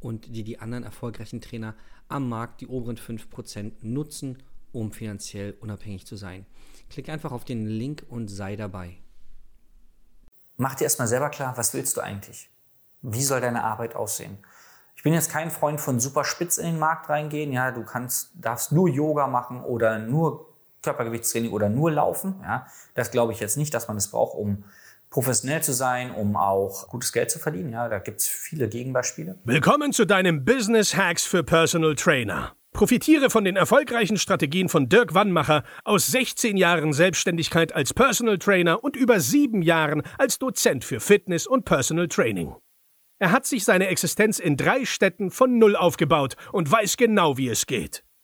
und die die anderen erfolgreichen Trainer am Markt, die oberen 5%, nutzen, um finanziell unabhängig zu sein. Klick einfach auf den Link und sei dabei. Mach dir erstmal selber klar, was willst du eigentlich? Wie soll deine Arbeit aussehen? Ich bin jetzt kein Freund von super spitz in den Markt reingehen. Ja, du kannst, darfst nur Yoga machen oder nur Körpergewichtstraining oder nur laufen. Ja, das glaube ich jetzt nicht, dass man es das braucht, um professionell zu sein, um auch gutes Geld zu verdienen. Ja, da gibt es viele Gegenbeispiele. Willkommen zu deinem Business Hacks für Personal Trainer. Profitiere von den erfolgreichen Strategien von Dirk Wannmacher aus 16 Jahren Selbstständigkeit als Personal Trainer und über sieben Jahren als Dozent für Fitness und Personal Training. Er hat sich seine Existenz in drei Städten von Null aufgebaut und weiß genau, wie es geht.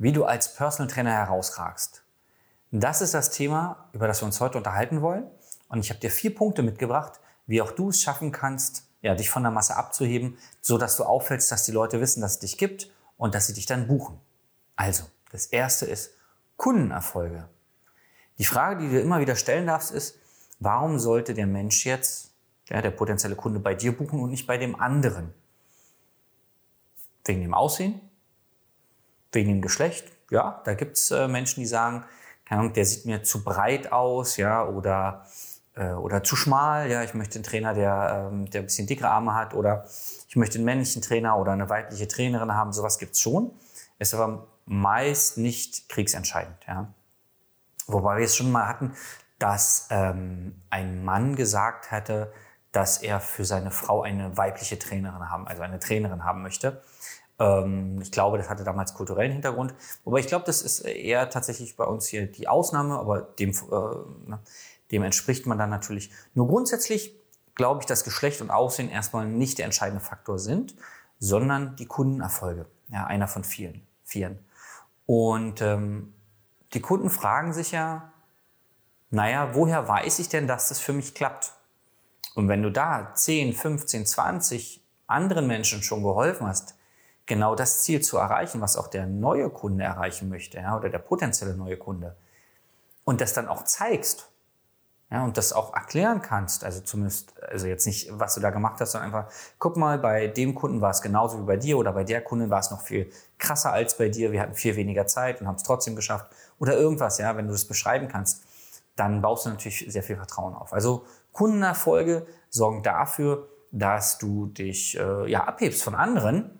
wie du als Personal Trainer herausragst. Das ist das Thema, über das wir uns heute unterhalten wollen. Und ich habe dir vier Punkte mitgebracht, wie auch du es schaffen kannst, ja, dich von der Masse abzuheben, so dass du auffällst, dass die Leute wissen, dass es dich gibt und dass sie dich dann buchen. Also, das erste ist Kundenerfolge. Die Frage, die du immer wieder stellen darfst, ist, warum sollte der Mensch jetzt ja, der potenzielle Kunde bei dir buchen und nicht bei dem anderen. Wegen dem Aussehen, wegen dem Geschlecht. Ja, da gibt es äh, Menschen, die sagen, keine Ahnung, der sieht mir zu breit aus, ja, oder, äh, oder zu schmal. Ja, ich möchte einen Trainer, der, ähm, der ein bisschen dickere Arme hat, oder ich möchte einen männlichen Trainer oder eine weibliche Trainerin haben. Sowas gibt es schon. Ist aber meist nicht kriegsentscheidend. Ja. Wobei wir es schon mal hatten, dass ähm, ein Mann gesagt hatte, dass er für seine Frau eine weibliche Trainerin haben, also eine Trainerin haben möchte. Ähm, ich glaube, das hatte damals kulturellen Hintergrund. Wobei ich glaube, das ist eher tatsächlich bei uns hier die Ausnahme, aber dem, äh, dem entspricht man dann natürlich. Nur grundsätzlich glaube ich, dass Geschlecht und Aussehen erstmal nicht der entscheidende Faktor sind, sondern die Kundenerfolge. Ja, einer von vielen. vielen. Und ähm, die Kunden fragen sich ja, naja, woher weiß ich denn, dass das für mich klappt? Und wenn du da 10, 15, 20 anderen Menschen schon geholfen hast, genau das Ziel zu erreichen, was auch der neue Kunde erreichen möchte, ja, oder der potenzielle neue Kunde, und das dann auch zeigst, ja, und das auch erklären kannst, also zumindest, also jetzt nicht, was du da gemacht hast, sondern einfach, guck mal, bei dem Kunden war es genauso wie bei dir oder bei der Kundin war es noch viel krasser als bei dir, wir hatten viel weniger Zeit und haben es trotzdem geschafft. Oder irgendwas, ja, wenn du das beschreiben kannst, dann baust du natürlich sehr viel Vertrauen auf. Also Kundenerfolge sorgen dafür, dass du dich äh, ja, abhebst von anderen,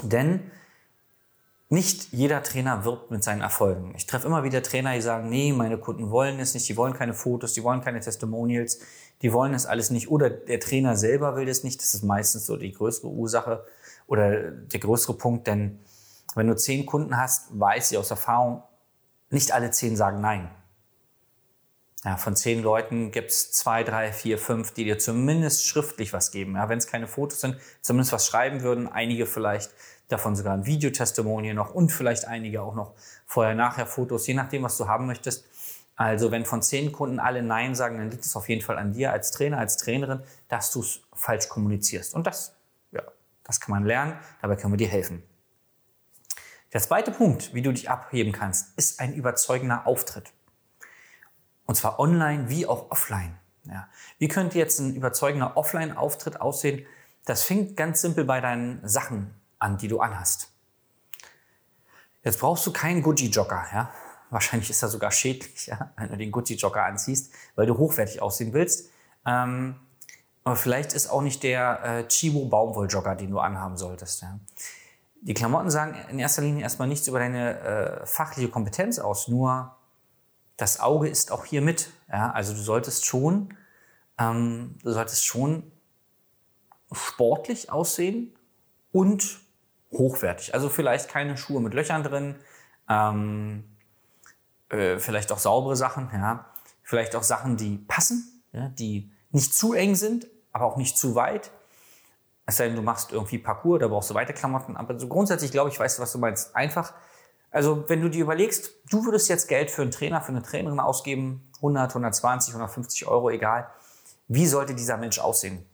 denn nicht jeder Trainer wirbt mit seinen Erfolgen. Ich treffe immer wieder Trainer, die sagen, nee, meine Kunden wollen es nicht, die wollen keine Fotos, die wollen keine Testimonials, die wollen es alles nicht. Oder der Trainer selber will das nicht. Das ist meistens so die größere Ursache oder der größere Punkt, denn wenn du zehn Kunden hast, weiß ich aus Erfahrung, nicht alle zehn sagen nein. Ja, von zehn Leuten gibt es zwei, drei, vier, fünf, die dir zumindest schriftlich was geben. Ja, Wenn es keine Fotos sind, zumindest was schreiben würden. Einige vielleicht davon sogar ein Videotestimonial noch und vielleicht einige auch noch vorher-nachher Fotos, je nachdem, was du haben möchtest. Also wenn von zehn Kunden alle Nein sagen, dann liegt es auf jeden Fall an dir als Trainer, als Trainerin, dass du es falsch kommunizierst. Und das, ja, das kann man lernen. Dabei können wir dir helfen. Der zweite Punkt, wie du dich abheben kannst, ist ein überzeugender Auftritt. Und zwar online wie auch offline. Ja. Wie könnte jetzt ein überzeugender Offline-Auftritt aussehen? Das fängt ganz simpel bei deinen Sachen an, die du anhast. Jetzt brauchst du keinen Gucci-Jogger. Ja? Wahrscheinlich ist das sogar schädlich, ja? wenn du den Gucci-Jogger anziehst, weil du hochwertig aussehen willst. Ähm, aber vielleicht ist auch nicht der äh, Chibo Baumwoll-Jogger, den du anhaben solltest. Ja? die Klamotten sagen in erster Linie erstmal nichts über deine äh, fachliche Kompetenz aus, nur das Auge ist auch hier mit. Ja? Also du solltest schon, ähm, du solltest schon sportlich aussehen und hochwertig. Also vielleicht keine Schuhe mit Löchern drin, ähm, äh, vielleicht auch saubere Sachen, ja. Vielleicht auch Sachen, die passen, ja, die nicht zu eng sind, aber auch nicht zu weit. Es sei denn, du machst irgendwie Parcours, da brauchst du weite Klamotten. Aber so grundsätzlich glaube ich, weißt du, was du meinst. Einfach, also wenn du dir überlegst, du würdest jetzt Geld für einen Trainer, für eine Trainerin ausgeben, 100, 120, 150 Euro, egal. Wie sollte dieser Mensch aussehen?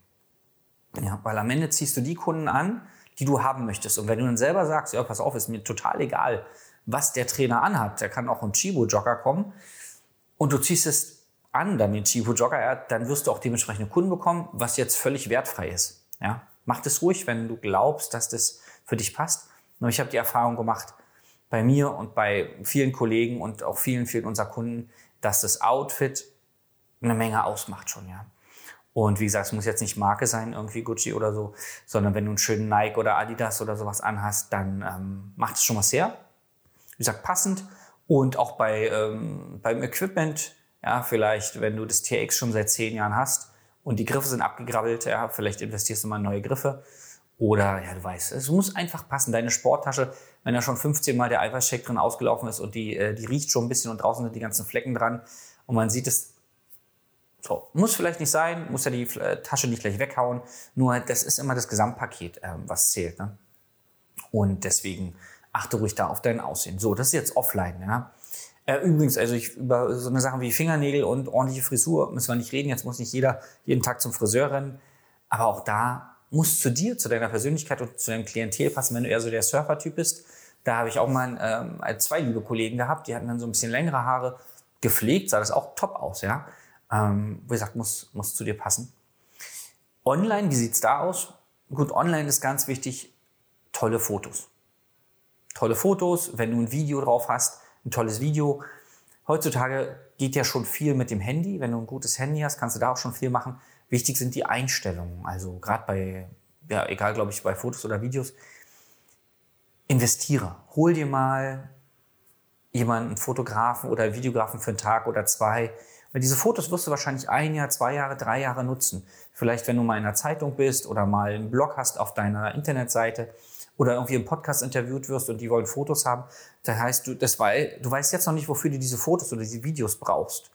Ja, weil am Ende ziehst du die Kunden an, die du haben möchtest. Und wenn du dann selber sagst, ja, pass auf, ist mir total egal, was der Trainer anhat, der kann auch im Chibo-Jogger kommen und du ziehst es an, dann den Chibo-Jogger, ja, dann wirst du auch dementsprechend Kunden bekommen, was jetzt völlig wertfrei ist. Ja, mach das ruhig, wenn du glaubst, dass das für dich passt. Nur ich habe die Erfahrung gemacht bei mir und bei vielen Kollegen und auch vielen, vielen unserer Kunden, dass das Outfit eine Menge ausmacht schon, ja. Und wie gesagt, es muss jetzt nicht Marke sein, irgendwie Gucci oder so, sondern wenn du einen schönen Nike oder Adidas oder sowas anhast, dann ähm, macht es schon was her. Wie gesagt, passend. Und auch bei, ähm, beim Equipment, ja, vielleicht, wenn du das TX schon seit zehn Jahren hast und die Griffe sind abgegrabbelt, ja, vielleicht investierst du mal in neue Griffe. Oder, ja, du weißt, es muss einfach passen. Deine Sporttasche, wenn da schon 15 Mal der Eiweißshake drin ausgelaufen ist und die, äh, die riecht schon ein bisschen und draußen sind die ganzen Flecken dran und man sieht es so, muss vielleicht nicht sein, muss ja die äh, Tasche nicht gleich weghauen. Nur das ist immer das Gesamtpaket, äh, was zählt. Ne? Und deswegen achte ruhig da auf dein Aussehen. So, das ist jetzt offline. Ja? Äh, übrigens, also ich, über so eine Sachen wie Fingernägel und ordentliche Frisur müssen wir nicht reden. Jetzt muss nicht jeder jeden Tag zum Friseur rennen. Aber auch da muss zu dir, zu deiner Persönlichkeit und zu deinem Klientel passen, wenn du eher so der Surfer-Typ bist. Da habe ich auch mal ähm, zwei liebe Kollegen gehabt, die hatten dann so ein bisschen längere Haare gepflegt, sah das auch top aus, ja. Ähm, wie gesagt, muss, muss zu dir passen. Online, wie sieht's da aus? Gut, online ist ganz wichtig, tolle Fotos. Tolle Fotos, wenn du ein Video drauf hast, ein tolles Video. Heutzutage geht ja schon viel mit dem Handy. Wenn du ein gutes Handy hast, kannst du da auch schon viel machen. Wichtig sind die Einstellungen. Also gerade bei, ja, egal, glaube ich, bei Fotos oder Videos. Investiere. Hol dir mal jemanden, einen Fotografen oder einen Videografen für einen Tag oder zwei, weil diese Fotos wirst du wahrscheinlich ein Jahr, zwei Jahre, drei Jahre nutzen. Vielleicht, wenn du mal in einer Zeitung bist oder mal einen Blog hast auf deiner Internetseite oder irgendwie im Podcast interviewt wirst und die wollen Fotos haben, da heißt du, das war, du weißt jetzt noch nicht, wofür du diese Fotos oder diese Videos brauchst.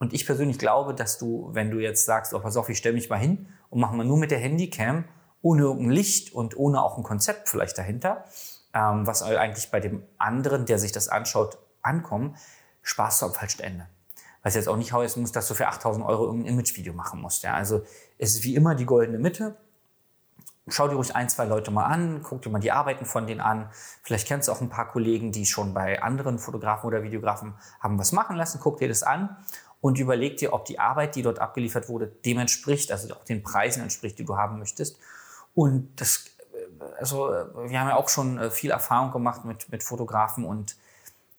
Und ich persönlich glaube, dass du, wenn du jetzt sagst, oh, pass auf, ich stelle mich mal hin und mache mal nur mit der Handycam, ohne ein Licht und ohne auch ein Konzept vielleicht dahinter, ähm, was eigentlich bei dem anderen, der sich das anschaut, ankommt, sparst du am falschen Ende. Was jetzt auch nicht heißen muss, dass du für 8000 Euro irgendein Imagevideo machen musst. Ja. Also es ist wie immer die goldene Mitte. Schau dir ruhig ein, zwei Leute mal an, guck dir mal die Arbeiten von denen an. Vielleicht kennst du auch ein paar Kollegen, die schon bei anderen Fotografen oder Videografen haben was machen lassen. Guck dir das an und überleg dir, ob die Arbeit, die dort abgeliefert wurde, dem entspricht, also auch den Preisen entspricht, die du haben möchtest. Und das, also wir haben ja auch schon äh, viel Erfahrung gemacht mit, mit Fotografen und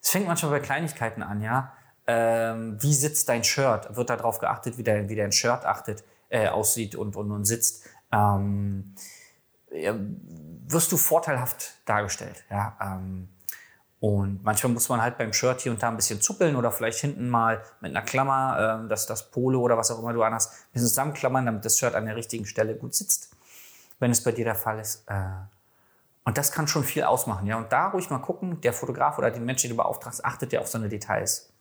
es fängt manchmal bei Kleinigkeiten an, ja ähm, wie sitzt dein Shirt? Wird darauf geachtet, wie dein, wie dein Shirt achtet, äh, aussieht und, und, und sitzt? Ähm, ja, wirst du vorteilhaft dargestellt. Ja? Ähm, und manchmal muss man halt beim Shirt hier und da ein bisschen zuppeln oder vielleicht hinten mal mit einer Klammer, äh, dass das Polo oder was auch immer du anhast, ein bisschen zusammenklammern, damit das Shirt an der richtigen Stelle gut sitzt, wenn es bei dir der Fall ist. Äh, und das kann schon viel ausmachen. Ja? Und da ruhig mal gucken, der Fotograf oder den Menschen, den du beauftragst, achtet ja auf so eine Details.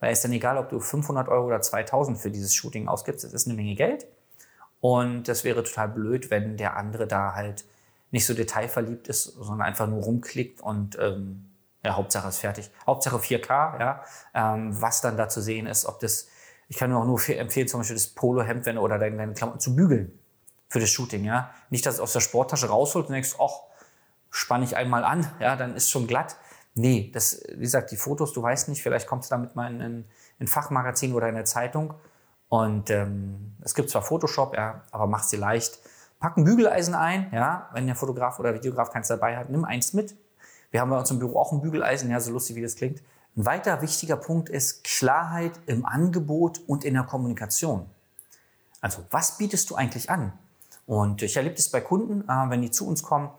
Weil es ist dann egal, ob du 500 Euro oder 2000 für dieses Shooting ausgibst, es ist eine Menge Geld. Und das wäre total blöd, wenn der andere da halt nicht so detailverliebt ist, sondern einfach nur rumklickt und ähm, ja, Hauptsache ist fertig. Hauptsache 4K, ja. Ähm, was dann da zu sehen ist, ob das, ich kann nur auch nur empfehlen, zum Beispiel das Polohemd wenn, oder deine, deine Klamotten zu bügeln für das Shooting, ja. Nicht, dass es aus der Sporttasche rausholt und denkst, ach, spanne ich einmal an, ja, dann ist schon glatt. Nee, das, wie gesagt, die Fotos, du weißt nicht, vielleicht kommst du damit mal in ein, in Fachmagazin oder in eine Zeitung. Und ähm, es gibt zwar Photoshop, ja, aber mach sie leicht. Pack ein Bügeleisen ein, ja, wenn der Fotograf oder Videograf keins dabei hat, nimm eins mit. Wir haben bei uns im Büro auch ein Bügeleisen, ja, so lustig wie das klingt. Ein weiter wichtiger Punkt ist Klarheit im Angebot und in der Kommunikation. Also, was bietest du eigentlich an? Und ich erlebe das bei Kunden, äh, wenn die zu uns kommen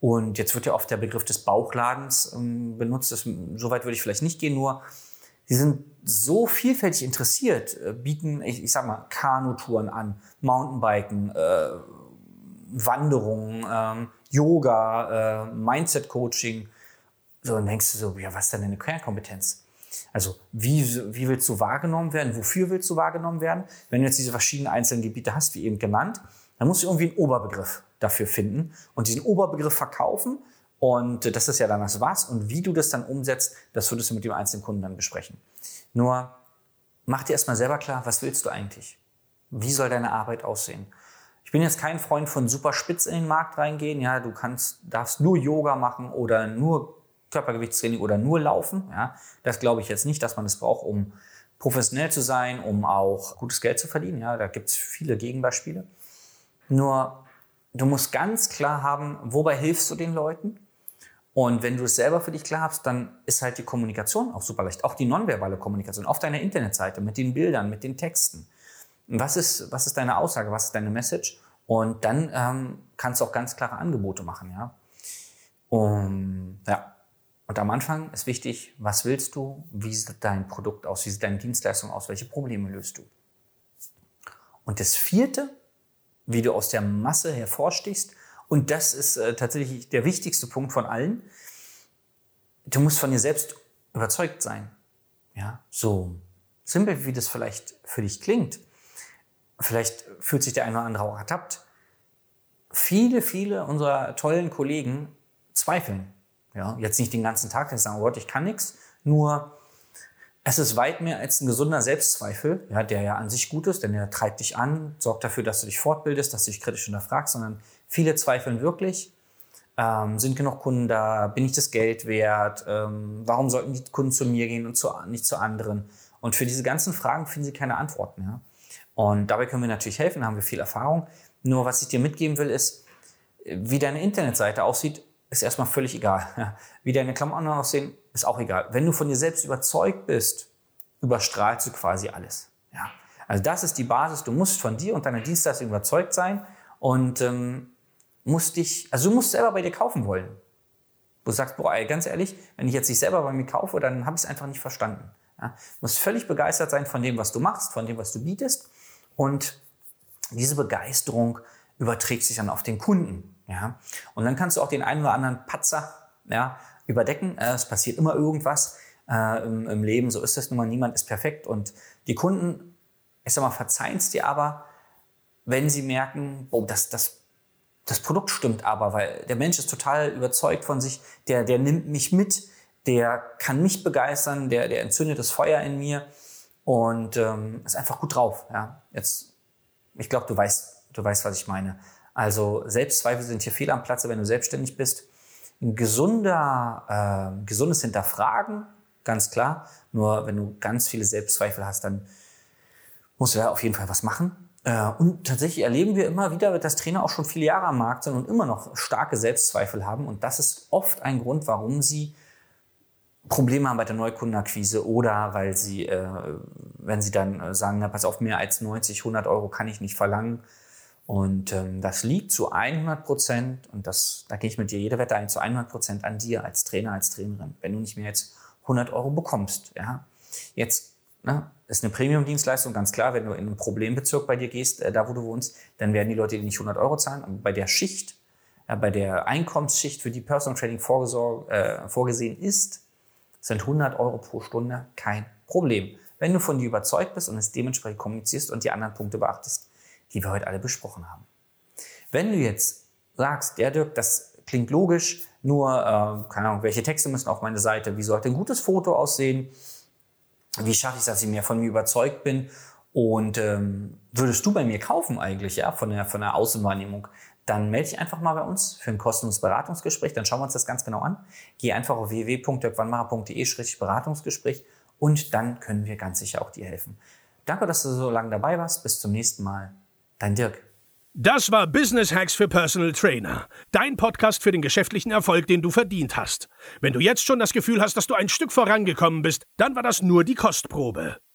Und jetzt wird ja oft der Begriff des Bauchladens ähm, benutzt. Das, soweit würde ich vielleicht nicht gehen, nur sie sind so vielfältig interessiert, äh, bieten, ich, ich sag mal, Kanutouren an, Mountainbiken, äh, Wanderungen, ähm, Yoga, äh, Mindset-Coaching. So, dann denkst du so, ja, was ist denn deine Kernkompetenz? Also, wie, wie willst du wahrgenommen werden? Wofür willst du wahrgenommen werden? Wenn du jetzt diese verschiedenen einzelnen Gebiete hast, wie eben genannt, dann musst du irgendwie einen Oberbegriff dafür finden und diesen Oberbegriff verkaufen. Und das ist ja dann das Was. Und wie du das dann umsetzt, das würdest du mit dem einzelnen Kunden dann besprechen. Nur mach dir erstmal selber klar, was willst du eigentlich? Wie soll deine Arbeit aussehen? Ich bin jetzt kein Freund von super spitz in den Markt reingehen. Ja, du kannst, darfst nur Yoga machen oder nur Körpergewichtstraining oder nur laufen. Ja, das glaube ich jetzt nicht, dass man das braucht, um professionell zu sein, um auch gutes Geld zu verdienen. Ja, da gibt es viele Gegenbeispiele. Nur du musst ganz klar haben, wobei hilfst du den Leuten? Und wenn du es selber für dich klar hast, dann ist halt die Kommunikation auch super leicht. Auch die nonverbale Kommunikation auf deiner Internetseite mit den Bildern, mit den Texten. Was ist, was ist deine Aussage? Was ist deine Message? Und dann ähm, kannst du auch ganz klare Angebote machen, ja. Um, ja. Und am Anfang ist wichtig, was willst du? Wie sieht dein Produkt aus? Wie sieht deine Dienstleistung aus? Welche Probleme löst du? Und das vierte wie du aus der Masse hervorstichst. Und das ist äh, tatsächlich der wichtigste Punkt von allen. Du musst von dir selbst überzeugt sein. Ja, so simpel wie das vielleicht für dich klingt. Vielleicht fühlt sich der eine oder andere auch ertappt. Viele, viele unserer tollen Kollegen zweifeln. Ja, jetzt nicht den ganzen Tag, die sagen, oh Gott, ich kann nichts. Nur es ist weit mehr als ein gesunder Selbstzweifel, ja, der ja an sich gut ist, denn er treibt dich an, sorgt dafür, dass du dich fortbildest, dass du dich kritisch hinterfragst, sondern viele zweifeln wirklich. Ähm, sind genug Kunden da? Bin ich das Geld wert? Ähm, warum sollten die Kunden zu mir gehen und zu, nicht zu anderen? Und für diese ganzen Fragen finden sie keine Antworten. Ja? Und dabei können wir natürlich helfen, da haben wir viel Erfahrung. Nur was ich dir mitgeben will, ist, wie deine Internetseite aussieht, ist erstmal völlig egal. Wie deine Klamotten aussehen, ist auch egal. Wenn du von dir selbst überzeugt bist, überstrahlst du quasi alles. Ja. Also das ist die Basis. Du musst von dir und deiner Dienstleistung überzeugt sein und ähm, musst dich, also du musst selber bei dir kaufen wollen. Du sagst, boah, ganz ehrlich, wenn ich jetzt nicht selber bei mir kaufe, dann habe ich es einfach nicht verstanden. Ja. Du musst völlig begeistert sein von dem, was du machst, von dem, was du bietest. Und diese Begeisterung überträgt sich dann auf den Kunden. Ja. Und dann kannst du auch den einen oder anderen Patzer ja, überdecken. Äh, es passiert immer irgendwas äh, im, im, Leben, so ist es nun mal, niemand ist perfekt. Und die Kunden, ich sag mal, verzeihen es dir aber, wenn sie merken, oh, das, das, das Produkt stimmt aber, weil der Mensch ist total überzeugt von sich, der, der nimmt mich mit, der kann mich begeistern, der, der entzündet das Feuer in mir und ähm, ist einfach gut drauf. Ja. Jetzt, ich glaube, du weißt, du weißt, was ich meine. Also Selbstzweifel sind hier fehl am Platze, wenn du selbstständig bist ein gesunder, äh, gesundes Hinterfragen, ganz klar. Nur wenn du ganz viele Selbstzweifel hast, dann musst du da auf jeden Fall was machen. Äh, und tatsächlich erleben wir immer wieder, dass Trainer auch schon viele Jahre am Markt sind und immer noch starke Selbstzweifel haben. Und das ist oft ein Grund, warum sie Probleme haben bei der Neukundenakquise oder weil sie, äh, wenn sie dann äh, sagen, na pass auf, mehr als 90, 100 Euro kann ich nicht verlangen, und ähm, das liegt zu 100 Prozent, und das, da gehe ich mit dir jede Wette ein, zu 100 Prozent an dir als Trainer, als Trainerin. Wenn du nicht mehr jetzt 100 Euro bekommst, ja. Jetzt ne, ist eine Premium-Dienstleistung ganz klar, wenn du in einen Problembezirk bei dir gehst, äh, da wo du wohnst, dann werden die Leute dir nicht 100 Euro zahlen. Aber bei der Schicht, bei der Einkommensschicht, für die Personal Training äh, vorgesehen ist, sind 100 Euro pro Stunde kein Problem. Wenn du von dir überzeugt bist und es dementsprechend kommunizierst und die anderen Punkte beachtest die wir heute alle besprochen haben. Wenn du jetzt sagst, ja Dirk, das klingt logisch, nur, äh, keine Ahnung, welche Texte müssen auf meine Seite, wie sollte ein gutes Foto aussehen, wie schaffe ich es, dass ich mehr von mir überzeugt bin und ähm, würdest du bei mir kaufen eigentlich, ja, von der, von der Außenwahrnehmung, dann melde dich einfach mal bei uns für ein kostenloses Beratungsgespräch, dann schauen wir uns das ganz genau an. Geh einfach auf www.dirkwannmacher.de-beratungsgespräch und dann können wir ganz sicher auch dir helfen. Danke, dass du so lange dabei warst. Bis zum nächsten Mal. Dein Dirk. Das war Business Hacks für Personal Trainer. Dein Podcast für den geschäftlichen Erfolg, den du verdient hast. Wenn du jetzt schon das Gefühl hast, dass du ein Stück vorangekommen bist, dann war das nur die Kostprobe.